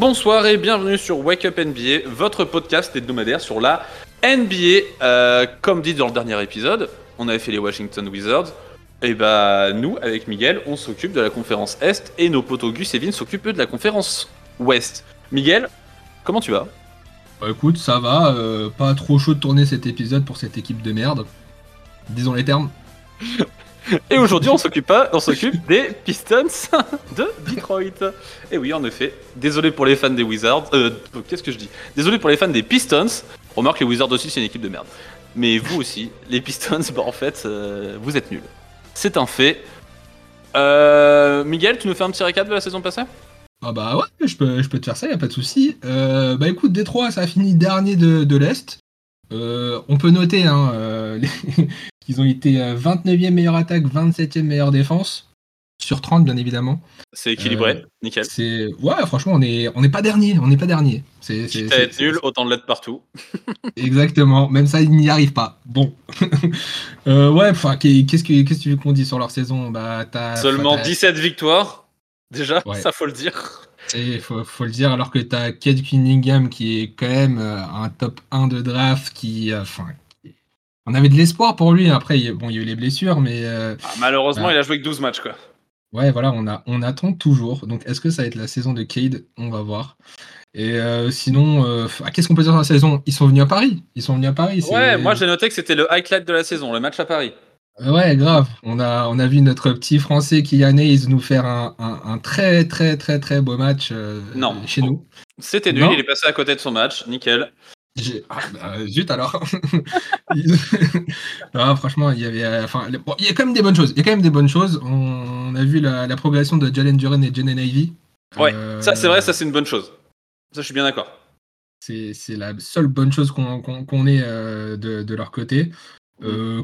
Bonsoir et bienvenue sur Wake Up NBA, votre podcast hebdomadaire sur la NBA. Euh, comme dit dans le dernier épisode, on avait fait les Washington Wizards. Et bah nous, avec Miguel, on s'occupe de la conférence Est et nos potos Gus et Vin s'occupent eux, de la conférence Ouest. Miguel, comment tu vas? Bah écoute, ça va, euh, pas trop chaud de tourner cet épisode pour cette équipe de merde. Disons les termes. Et aujourd'hui, on s'occupe pas, on s'occupe des Pistons de Detroit. Et oui, en effet. Désolé pour les fans des Wizards. Euh, qu'est-ce que je dis? Désolé pour les fans des Pistons. Remarque, les Wizards aussi, c'est une équipe de merde. Mais vous aussi, les Pistons, bah en fait, euh, vous êtes nuls. C'est un fait. Euh, Miguel, tu nous fais un petit récap de la saison passée? Ah bah ouais, je peux, je peux te faire ça, y a pas de souci. Euh, bah écoute, Détroit, ça a fini dernier de, l'Est. Euh, on peut noter hein, euh, qu'ils ont été euh, 29e meilleure attaque, 27e meilleure défense. Sur 30, bien évidemment. C'est équilibré, Euh, nickel. C'est ouais, franchement, on n'est on est pas dernier, on n'est pas dernier. C'est être nul, autant de l'être partout. Exactement, même ça, ils n'y arrivent pas. Bon. Euh, ouais, enfin, qu'est- qu'est-ce que qu'est-ce que tu veux qu'on dise sur leur saison? Bah, t'as. Seulement t'as- 17 victoires. Déjà, Ouais. ça faut le dire. Il faut, faut le dire, alors que t'as Kate Cunningham qui est quand même euh, un top 1 de draft qui. euh, Enfin. On avait de l'espoir pour lui. Après, il y a- bon, il y a eu les blessures, mais euh, Ah, malheureusement, Ouais. il a joué que 12 matchs, quoi. ouais, voilà, on, a, on attend toujours. Donc, est-ce que ça va être la saison de Cade? On va voir. Et euh, sinon, euh, ah, qu'est-ce qu'on peut dire sur la saison? Ils sont venus à Paris. Ils sont venus à Paris. Ouais, moi j'ai noté que c'était le highlight de la saison, le match à Paris. Euh, Ouais, grave. On a, on a vu notre petit français Kylian Hayes nous faire un, un- un très, très, très, très beau match euh, Non. chez nous. C'était nul, Non. il est passé à côté de son match, nickel. J'ai- Ah, bah, zut alors. Franchement, il y avait, euh, enfin, bon, il y a quand même des bonnes choses. Il y a quand même des bonnes choses. On, a vu la, la progression de Jalen Duren et Jalen Ivy. Ouais, Euh, Ça, c'est vrai, ça c'est une bonne chose. Ça, je suis bien d'accord. C'est c'est la seule bonne chose qu'on ait euh, de, de leur côté.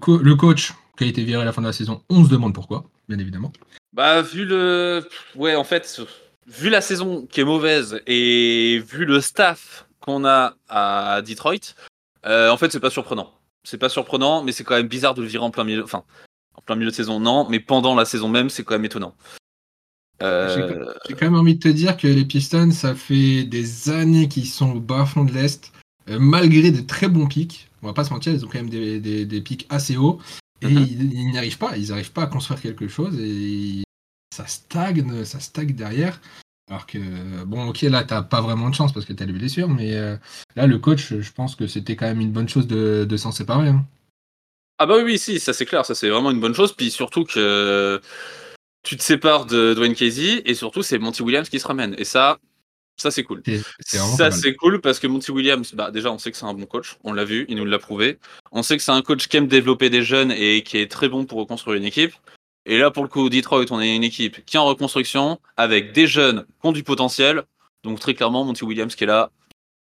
Co- le coach qui a été viré à la fin de la saison, on se demande pourquoi, bien évidemment. Bah, vu le. Ouais, en fait, vu la saison qui est mauvaise et vu le staff qu'on a à Detroit, euh, en fait, c'est pas surprenant. C'est pas surprenant, mais c'est quand même bizarre de le virer en plein milieu. Enfin, en plein milieu de saison, non, mais pendant la saison même, c'est quand même étonnant. Euh, J'ai quand même envie de te dire que les Pistons, ça fait des années qu'ils sont au bas fond de l'Est, euh, malgré de très bons pics. On va pas se mentir, ils ont quand même des, des- des pics assez hauts. Et Mhm. ils, ils n'y arrivent pas, ils n'arrivent pas à construire quelque chose et ça stagne, ça stagne derrière. Alors que, bon, ok, là, t'as pas vraiment de chance parce que t'as les blessures, mais euh, là, le coach, je pense que c'était quand même une bonne chose de, de s'en séparer. hein. Ah bah oui, oui, si, ça c'est clair, ça c'est vraiment une bonne chose. Puis surtout que tu te sépares de Dwayne Casey et surtout c'est Monty Williams qui se ramène. Et ça, ça c'est cool. Ça c'est cool parce que Monty Williams, bah déjà on sait que c'est un bon coach, on l'a vu, il nous l'a prouvé. On sait que c'est un coach qui aime développer des jeunes et qui est très bon pour reconstruire une équipe. Et là pour le coup, Detroit, on est une équipe qui est en reconstruction avec des jeunes qui ont du potentiel. Donc très clairement, Monty Williams qui est là,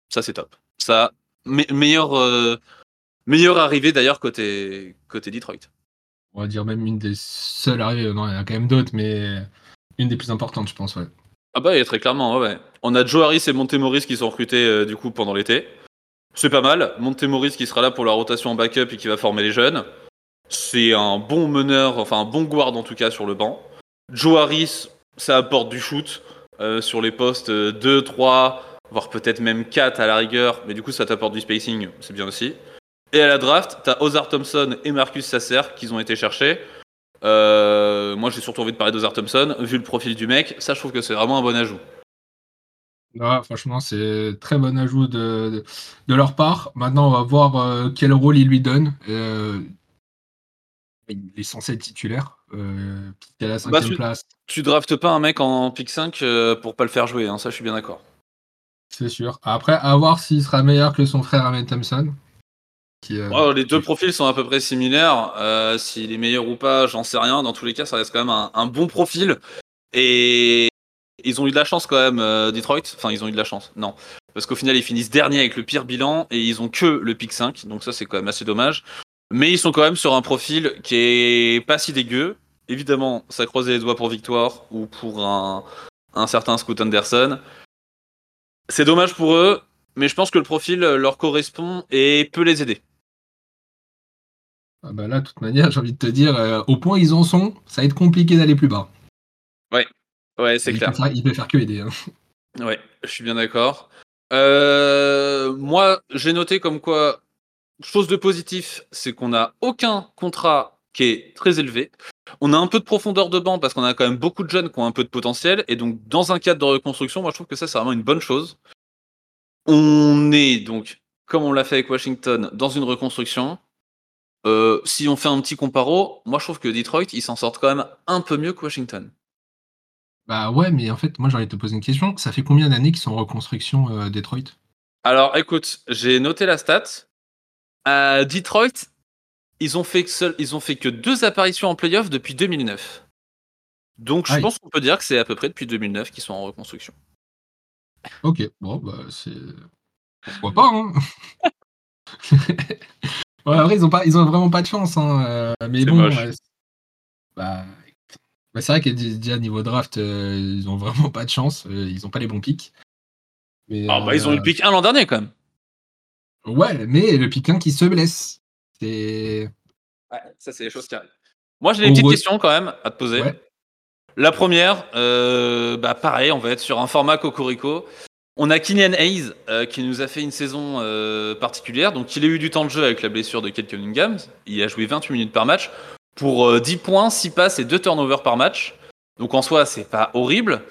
ça c'est top. Ça, me- meilleur, euh, meilleure arrivée d'ailleurs côté, côté Detroit. On va dire même une des seules arrivées. Non, il y en a quand même d'autres, mais une des plus importantes, je pense, ouais. Ah bah, et très clairement, ouais, ouais. On a Joe Harris et Montemoris qui sont recrutés euh, du coup pendant l'été. C'est pas mal. Montemoris qui sera là pour la rotation en backup et qui va former les jeunes. C'est un bon meneur, enfin un bon guard en tout cas sur le banc. Joe Harris, ça apporte du shoot euh, sur les postes euh, 2, 3, voire peut-être même 4 à la rigueur, mais du coup ça t'apporte du spacing, c'est bien aussi. Et à la draft, t'as Ozar Thompson et Marcus Sasser qui ont été cherchés. Euh, moi j'ai surtout envie de parler d'Ozar Thompson, vu le profil du mec, ça je trouve que c'est vraiment un bon ajout. Franchement, c'est très bon ajout de, leur part. Maintenant, on va voir euh, quel rôle ils lui donnent. Euh, il est censé être titulaire. Euh, à la cinquième tu- place, Tu draftes pas un mec en pick 5 euh, pour pas le faire jouer, hein, ça je suis bien d'accord. c'est sûr. Après, à voir s'il sera meilleur que son frère Amen Thompson. Qui, euh, Ouais, les deux profils sont à peu près similaires. Euh, S'il est meilleur ou pas, j'en sais rien. Dans tous les cas, ça reste quand même un, un bon profil. Et ils ont eu de la chance quand même, euh, Detroit. Enfin, ils ont eu de la chance. Non. Parce qu'au final, ils finissent dernier avec le pire bilan et ils ont que le pick 5. Donc ça, c'est quand même assez dommage. Mais ils sont quand même sur un profil qui est pas si dégueu. Évidemment, ça croisait les doigts pour Victoire ou pour un, un certain Scoot Anderson. C'est dommage pour eux, mais je pense que le profil leur correspond et peut les aider. ah bah là, de toute manière, j'ai envie de te dire, euh, au point où ils en sont, ça va être compliqué d'aller plus bas. Ouais, c'est il clair. Faire, il peut faire que aider. hein. Ouais, je suis bien d'accord. Euh, moi, j'ai noté comme quoi, chose de positif, c'est qu'on n'a aucun contrat qui est très élevé. On a un peu de profondeur de banc parce qu'on a quand même beaucoup de jeunes qui ont un peu de potentiel. Et donc, dans un cadre de reconstruction, moi, je trouve que ça, c'est vraiment une bonne chose. On est donc, comme on l'a fait avec Washington, dans une reconstruction. Euh, si on fait un petit comparo, moi, je trouve que Detroit, ils s'en sortent quand même un peu mieux que Washington. Bah ouais, mais en fait, moi, j'aurais te poser une question. Ça fait combien d'années qu'ils sont en reconstruction, euh, Detroit? Alors, écoute, j'ai noté la stat. À Detroit, ils ont fait que seul, ils ont fait que deux apparitions en playoff depuis 2009. Donc, je Aïe. pense qu'on peut dire que c'est à peu près depuis 2009 qu'ils sont en reconstruction. Ok, bon, bah c'est. Pourquoi pas, hein Ouais, après, ils ont, pas, ils ont vraiment pas de chance, hein. euh, mais C'est bon. moche. ouais, c'est- bah, bah, c'est vrai que déjà, niveau draft, euh, ils ont vraiment pas de chance. euh, ils ont pas les bons pics. Mais, Ah, bah, ils ont eu le pick 1 l'an dernier quand même. Ouais, mais le 1 qui se blesse. C'est. Ouais, ça, c'est les choses qui arrivent. Moi, j'ai des petites re- questions quand même à te poser. Ouais. La première, euh, bah pareil, on va être sur un format Cocorico. On a Kylian Hayes euh, qui nous a fait une saison euh, particulière. Donc, il a eu du temps de jeu avec la blessure de Kate Cunningham. Il a joué 28 minutes par match pour euh, 10 points, 6 passes et 2 turnovers par match. Donc, en soi, c'est pas horrible.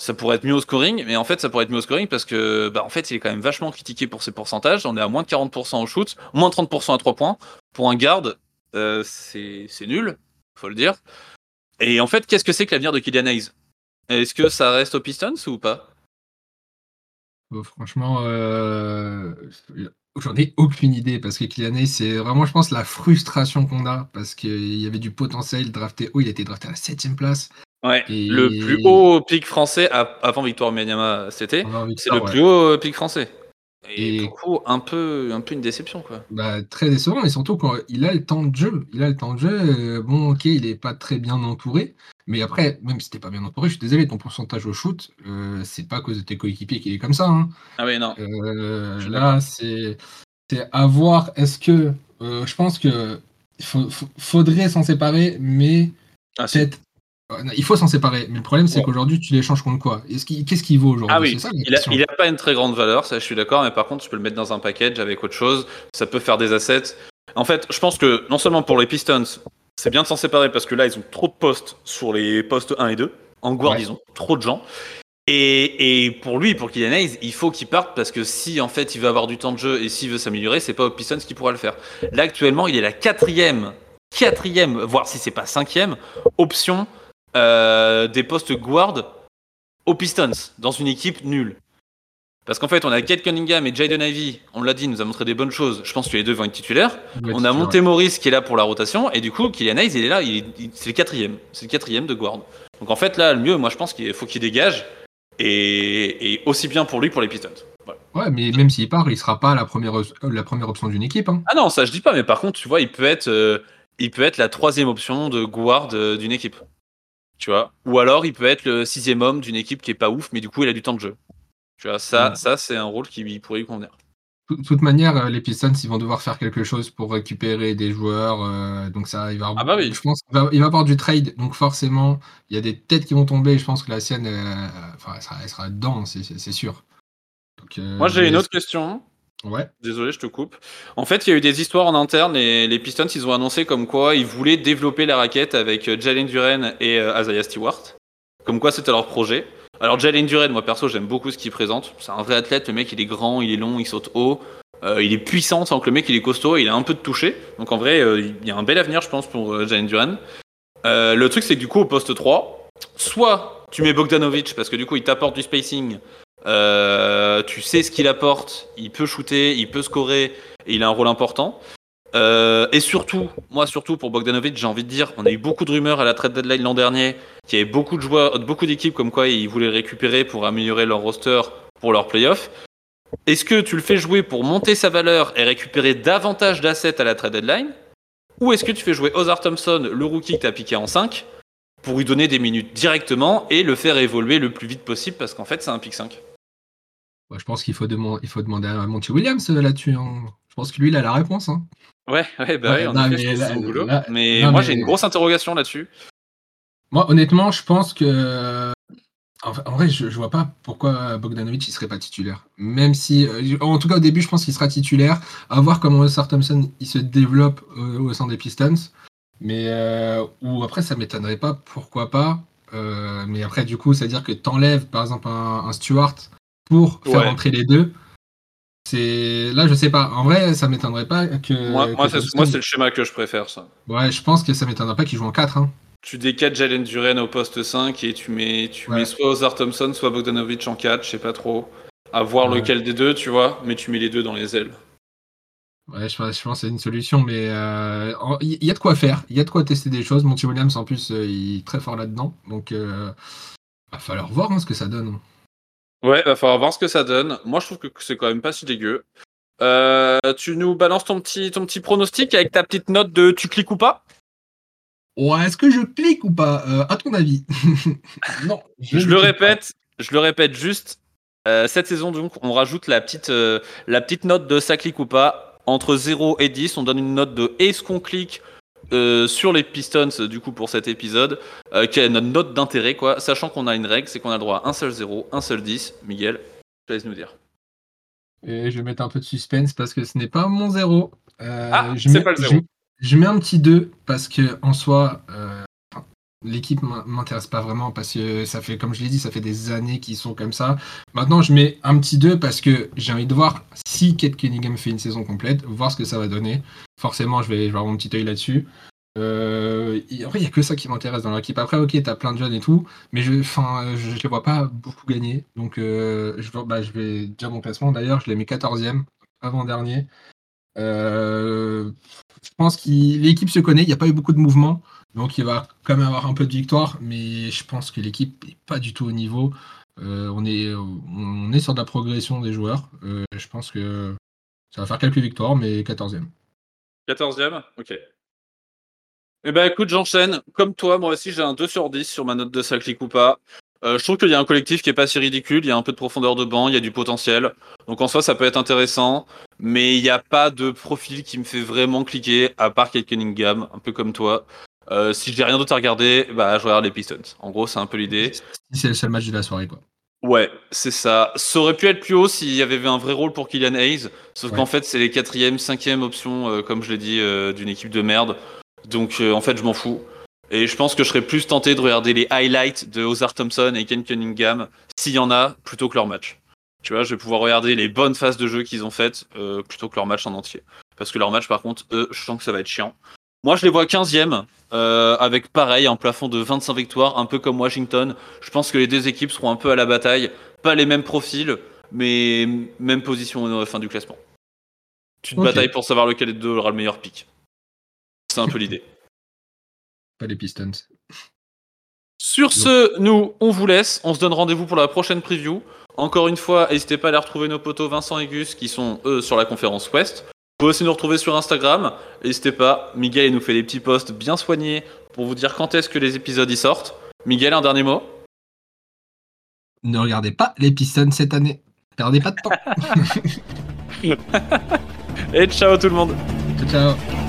Ça pourrait être mieux au scoring, mais en fait, ça pourrait être mieux au scoring parce que, bah, en fait, il est quand même vachement critiqué pour ses pourcentages. On est à moins de 40% au shoot, moins de 30% à 3 points. Pour un garde, euh, c'est nul, faut le dire. Et en fait, qu'est-ce que c'est que l'avenir de Kylian Hayes? Est-ce que ça reste aux Pistons ou pas? Bon, franchement, euh, j'en ai aucune idée parce que Kylian Hayes, c'est vraiment, je pense, la frustration qu'on a parce qu'il y avait du potentiel drafté haut. Il a été drafté à la 7 place. Ouais. Et- Le plus haut pic français avant Victor Wembanyama cet été, On a envie de c'est le ouais. plus haut pic français. Et, Et- pour le coup, un peu, un peu une déception quoi. Bah, très décevant, et surtout quand il a le temps de jeu. Il a le temps de jeu. euh, bon, ok, il est pas très bien entouré. Mais après, même si t'es pas bien entouré, je suis désolé, ton pourcentage au shoot, euh, c'est pas à cause de tes coéquipiers qu'il est comme ça. hein. Ah oui non. Euh, là, c'est à voir. Est-ce que euh, je pense que faut- faudrait s'en séparer, mais Ah, peut-être. Euh, Il faut s'en séparer, mais le problème c'est qu'aujourd'hui tu l'échanges contre quoi? Qu'il- Qu'est-ce qu'il vaut aujourd'hui? Ah oui, ça il a, question. il a pas une très grande valeur, ça je suis d'accord, mais par contre tu peux le mettre dans un package avec autre chose, ça peut faire des assets. En fait, je pense que non seulement pour les Pistons, c'est bien de s'en séparer parce que là ils ont trop de postes sur les postes 1 et 2. En guard, Ouais. ils ont trop de gens. Et, et pour lui, pour Kylian Hayes, il faut qu'il parte parce que si en fait il veut avoir du temps de jeu et s'il veut s'améliorer, c'est pas aux Pistons qui pourra le faire. Là actuellement, il est la quatrième, quatrième, voire si c'est pas cinquième option euh, des postes guard aux Pistons dans une équipe nulle. Parce qu'en fait, on a Kate Cunningham et Jaden Ivey, on l'a dit, il nous a montré des bonnes choses. Je pense que les deux vont être titulaires. On a Monté Morris qui est là pour la rotation, et du coup, Kylian Hayes, il est là, il est- il- c'est le quatrième. C'est le quatrième de guard. Donc en fait, là, le mieux, moi, je pense qu'il faut qu'il dégage, et, et aussi bien pour lui, pour les Pistons. Voilà. ouais. Ouais, mais même s'il part, il sera pas la première, euh, la première option d'une équipe. hein. Ah non, ça je dis pas, mais par contre, tu vois, il peut être, euh, il peut être la troisième option de guard d'une équipe. Tu vois Ou alors, il peut être le sixième homme d'une équipe qui est pas ouf, mais du coup, il a du temps de jeu. Tu vois, ça, Ouais. ça c'est un rôle qui lui- pourrait lui convenir. De toute manière, euh, les Pistons, ils vont devoir faire quelque chose pour récupérer des joueurs. euh, donc ça, il va. Ah bah oui. Je pense va, il va avoir du trade. Donc forcément, il y a des têtes qui vont tomber. Je pense que la sienne, euh, enfin, elle sera, elle sera dedans, c'est- sûr. Donc, euh, Moi, j'ai une autre question. Ouais. Désolé, je te coupe. En fait, il y a eu des histoires en interne et les Pistons, ils ont annoncé comme quoi ils voulaient développer la raquette avec euh, Jalen Duren et euh, Isaiah Stewart. Comme quoi, c'était leur projet. Alors, Jalen Duren, moi perso, j'aime beaucoup ce qu'il présente. C'est un vrai athlète. Le mec, il est grand, il est long, il saute haut. Euh, il est puissant, sans que le mec, il est costaud, il a un peu de toucher. Donc, en vrai, euh, il y a un bel avenir, je pense, pour Jalen Duren. Le truc, c'est que du coup, au poste 3, soit tu mets Bogdanovic parce que du coup, il t'apporte du spacing. Euh, tu sais ce qu'il apporte, il peut shooter, il peut scorer, et il a un rôle important. Euh, et surtout, moi surtout pour Bogdanovic, j'ai envie de dire, on a eu beaucoup de rumeurs à la trade deadline l'an dernier, qu'il y avait beaucoup de joueurs, beaucoup d'équipes comme quoi ils voulaient récupérer pour améliorer leur roster pour leur playoff. Est-ce que tu le fais jouer pour monter sa valeur et récupérer davantage d'assets à la trade deadline? Ou est-ce que tu fais jouer Ozar Thompson, le rookie que tu as piqué en 5, pour lui donner des minutes directement et le faire évoluer le plus vite possible parce qu'en fait c'est un pick 5 Ouais, je pense qu'il faut, demand- il faut demander à Monty Williams euh, là-dessus. hein. Je pense que lui, il a la réponse. hein. Ouais, ouais, bah Ouais, non, effet, mais là- boulot. là- mais non, moi mais- j'ai une grosse interrogation là-dessus. Moi, honnêtement, je pense que En, vrai, je, vois pas pourquoi Bogdanovic il serait pas titulaire. Même si, euh, en tout cas au début, je pense qu'il sera titulaire. À voir comment Oscar Thompson il se développe au sein des Pistons. Mais euh, ou après, ça m'étonnerait pas, pourquoi pas. Euh, mais après, du coup, c'est-à-dire que t'enlèves par exemple un, Stewart pour faire entrer les deux. C'est là, je sais pas. En vrai, ça m'étonnerait pas que. Moi, c'est le schéma que je préfère, ça. Ouais, je pense que ça m'étonnerait pas qu'il joue en 4. Hein tu décades Jalen Duren au poste 5 et tu mets, tu mets soit Ozar Thompson, soit Bogdanovic en 4, je sais pas trop. À voir lequel des deux, tu vois, mais tu mets les deux dans les ailes. Ouais, je, pense que c'est une solution, mais il euh, y a de quoi faire, il y a de quoi tester des choses. Monty Williams, en plus, euh, il est très fort là-dedans, donc euh, va falloir voir hein, ce que ça donne. Ouais, va falloir voir ce que ça donne. Moi, je trouve que c'est quand même pas si dégueu. tu nous balances ton petit, ton petit pronostic avec ta petite note de tu cliques ou pas? Ouais, est-ce que je clique ou pas? Euh, À ton avis Non. Je, le répète, je le répète juste. Euh, cette saison, donc, on rajoute la petite, euh, la petite note de ça clique ou pas. Entre 0 et 10, on donne une note de est-ce qu'on clique sur les Pistons, du coup, pour cet épisode, qui est notre note d'intérêt, quoi. Sachant qu'on a une règle, c'est qu'on a le droit à un seul 0, un seul 10. Miguel, je laisse nous dire. Et je vais mettre un peu de suspense parce que ce n'est pas mon 0. ah, c'est pas le 0. Je mets un petit 2 parce que en soi, euh, l'équipe m'intéresse pas vraiment parce que ça fait, comme je l'ai dit, ça fait des années qu'ils sont comme ça. Maintenant, je mets un petit 2 parce que j'ai envie de voir si Kate Cunningham fait une saison complète, voir ce que ça va donner. Forcément, je vais, avoir mon petit œil là-dessus. Euh, en vrai, il n'y a que ça qui m'intéresse dans l'équipe. Après, ok, tu as plein de jeunes et tout, mais je ne les vois pas beaucoup gagner. Donc, euh, je, bah, je vais dire mon classement. D'ailleurs, je l'ai mis 14e, avant-dernier. Euh, je pense que l'équipe se connaît, il n'y a pas eu beaucoup de mouvements, donc il va quand même avoir un peu de victoire, mais je pense que l'équipe n'est pas du tout au niveau. Euh, on, est, on est sur de la progression des joueurs. Euh, je pense que ça va faire quelques victoires, mais 14e. 14e Ok. Eh ben écoute, j'enchaîne. Comme toi, moi aussi j'ai un 2 sur 10 sur ma note de Saclik ou pas. Euh, je trouve qu'il y a un collectif qui est pas si ridicule, il y a un peu de profondeur de banc, il y a du potentiel. Donc en soi, ça peut être intéressant, mais il n'y a pas de profil qui me fait vraiment cliquer, à part Kate Cunningham, un peu comme toi. Euh, si j'ai rien d'autre à regarder, bah, je regarde les Pistons. En gros, c'est un peu l'idée. C'est le seul match de la soirée, quoi. Ouais, c'est ça. Ça aurait pu être plus haut s'il y avait un vrai rôle pour Kylian Hayes, sauf qu'en fait, c'est les quatrième, cinquième options, euh, comme je l'ai dit, d'une équipe de merde. Donc en fait, je m'en fous. Et je pense que je serais plus tenté de regarder les highlights de Ozar Thompson et Ken Cunningham, s'il y en a, plutôt que leur match. Tu vois, je vais pouvoir regarder les bonnes phases de jeu qu'ils ont faites, euh, plutôt que leur match en entier. Parce que leur match, par contre, eux, je sens que ça va être chiant. Moi, je les vois 15e, euh, avec pareil, un plafond de 25 victoires, un peu comme Washington. Je pense que les deux équipes seront un peu à la bataille. Pas les mêmes profils, mais même position à la fin du classement. Tu te batailles pour savoir lequel des deux aura le meilleur pic. C'est un peu l'idée pas les Pistons. Sur ce, nous, on vous laisse. On se donne rendez-vous pour la prochaine preview. Encore une fois, n'hésitez pas à aller retrouver nos potos Vincent et Gus qui sont eux sur la conférence Ouest. Vous pouvez aussi nous retrouver sur Instagram. N'hésitez pas, Miguel nous fait des petits posts bien soignés pour vous dire quand est-ce que les épisodes y sortent. Miguel, un dernier mot? Ne regardez pas les Pistons cette année. Perdez pas de temps. et ciao tout le monde. Ciao. ciao.